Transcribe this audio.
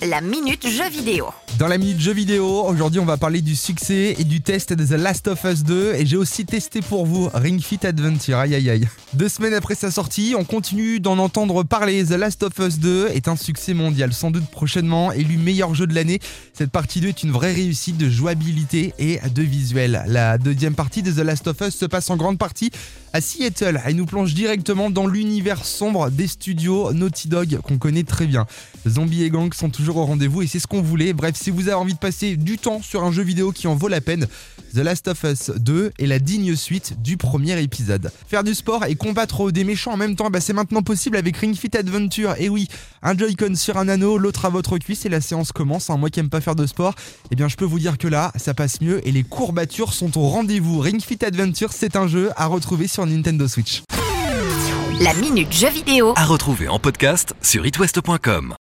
La minute jeu vidéo. Dans la minute jeu vidéo, aujourd'hui on va parler du succès et du test de The Last of Us 2 et j'ai aussi testé pour vous Ring Fit Adventure, aïe aïe aïe. Deux semaines après sa sortie, on continue d'en entendre parler. The Last of Us 2 est un succès mondial, sans doute prochainement élu meilleur jeu de l'année. Cette partie 2 est une vraie réussite de jouabilité et de visuel. La deuxième partie de The Last of Us se passe en grande partie à Seattle et nous plonge directement dans l'univers sombre des studios Naughty Dog qu'on connaît très bien. Zombies et gangs sont toujours au rendez-vous et c'est ce qu'on voulait. Bref, si vous avez envie de passer du temps sur un jeu vidéo qui en vaut la peine, The Last of Us 2 est la digne suite du premier épisode. Faire du sport et combattre des méchants en même temps, bah c'est maintenant possible avec Ring Fit Adventure. Et oui, un Joy-Con sur un anneau, l'autre à votre cuisse et la séance commence. Hein. Moi qui aime pas faire de sport, eh bien je peux vous dire que là, ça passe mieux et les courbatures sont au rendez-vous. Ring Fit Adventure, c'est un jeu à retrouver sur Nintendo Switch. La minute jeu vidéo. À retrouver en podcast sur itwest.com.